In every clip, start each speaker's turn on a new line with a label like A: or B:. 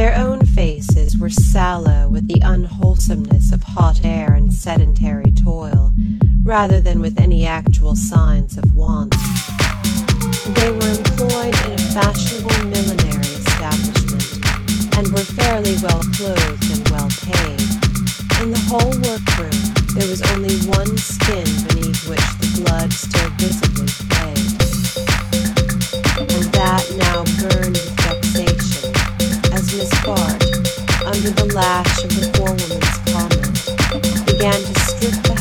A: Their own faces were sallow with the unwholesomeness of hot air and sedentary toil, rather than with any actual signs of want. They were employed in a fashionable millinery establishment, and were fairly well clothed and well paid. In the whole workroom, there was only one skin beneath which the blood still visibly played, and that now under the lash of the forewoman's comment, began to strip the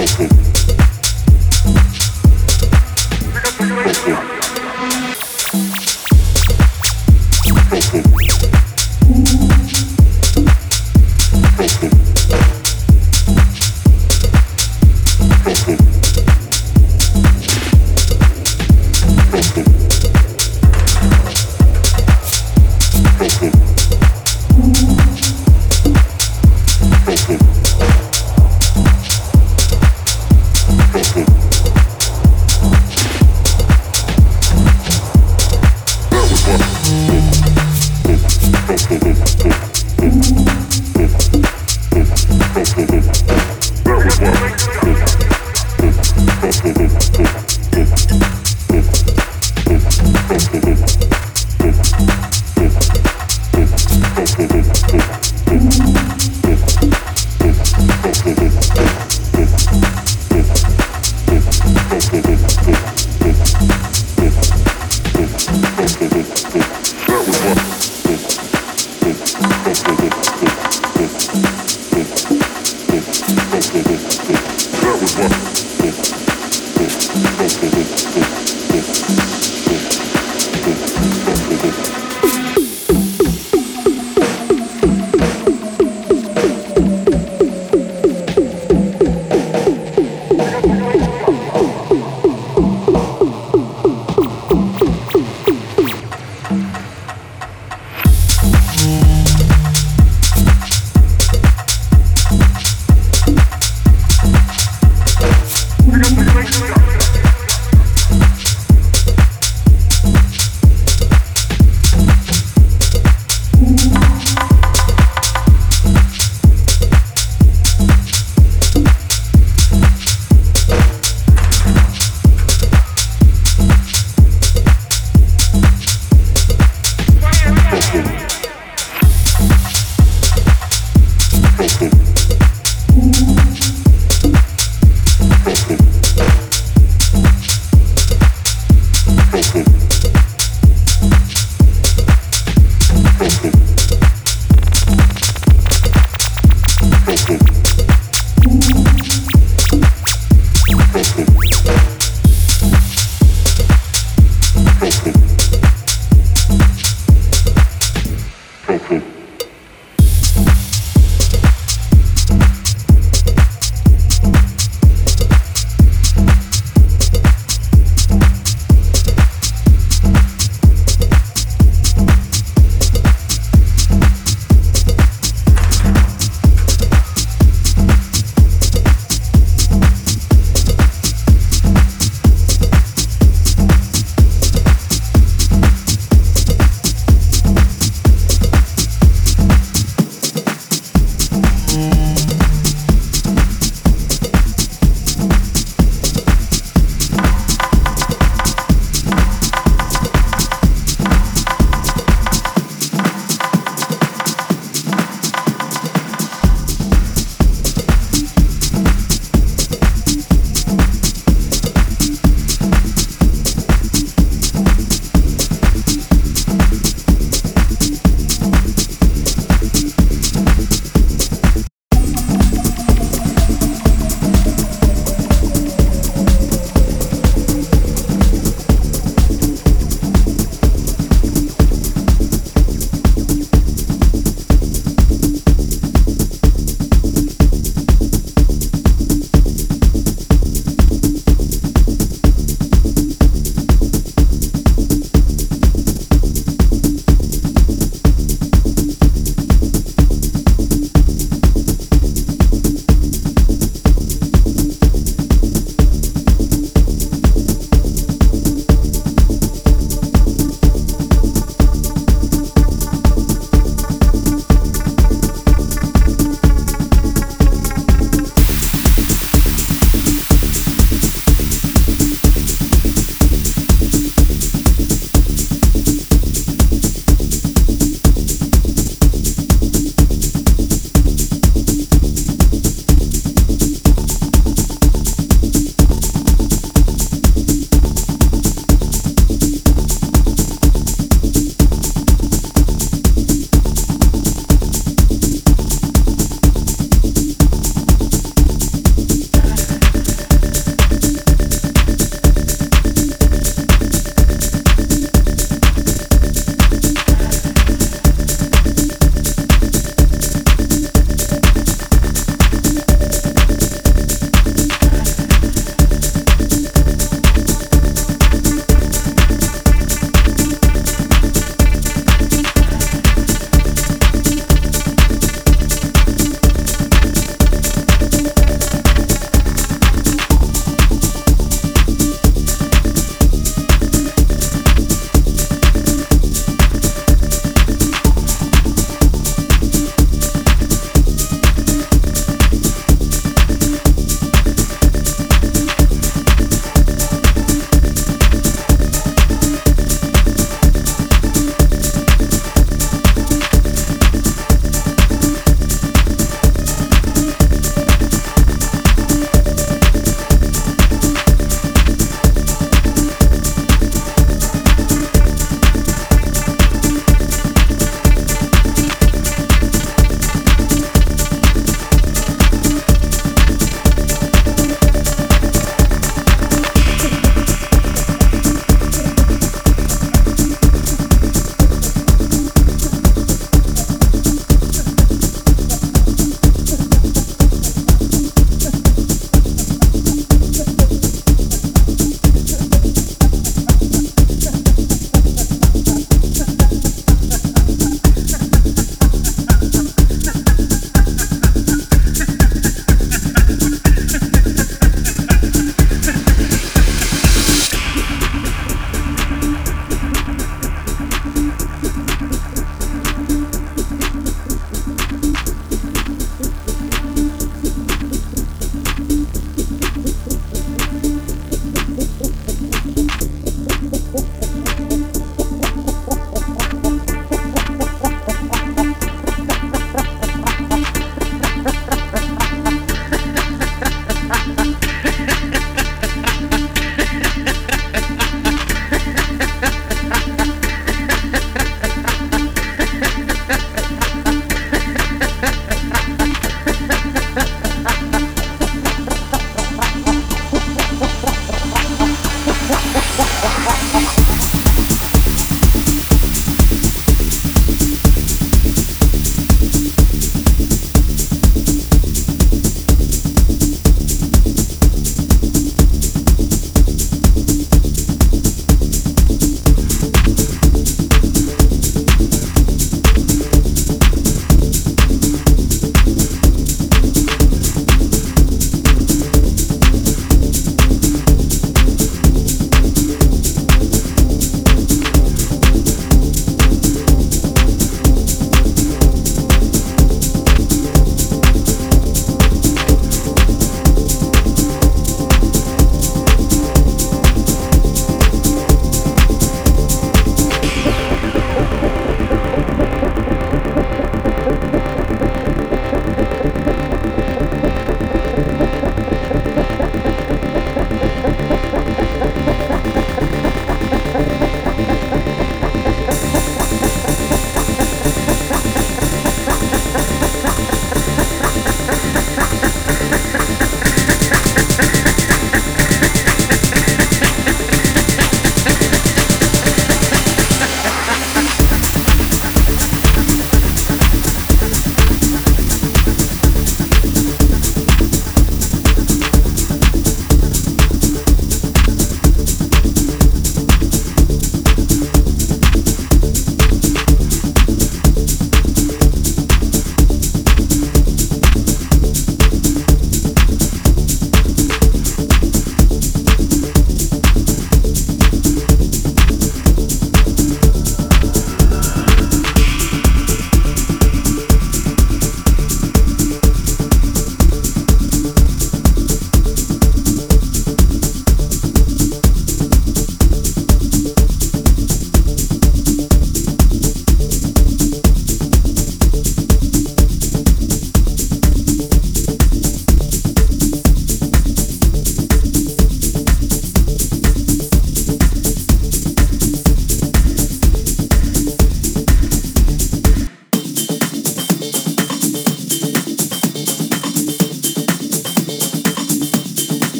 A: Welcome.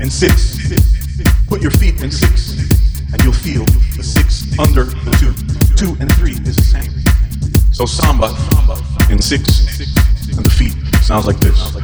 B: and six. Put your feet in six, and you'll feel the six under the two. Two and three is the same. So samba in six, and the feet sounds like this.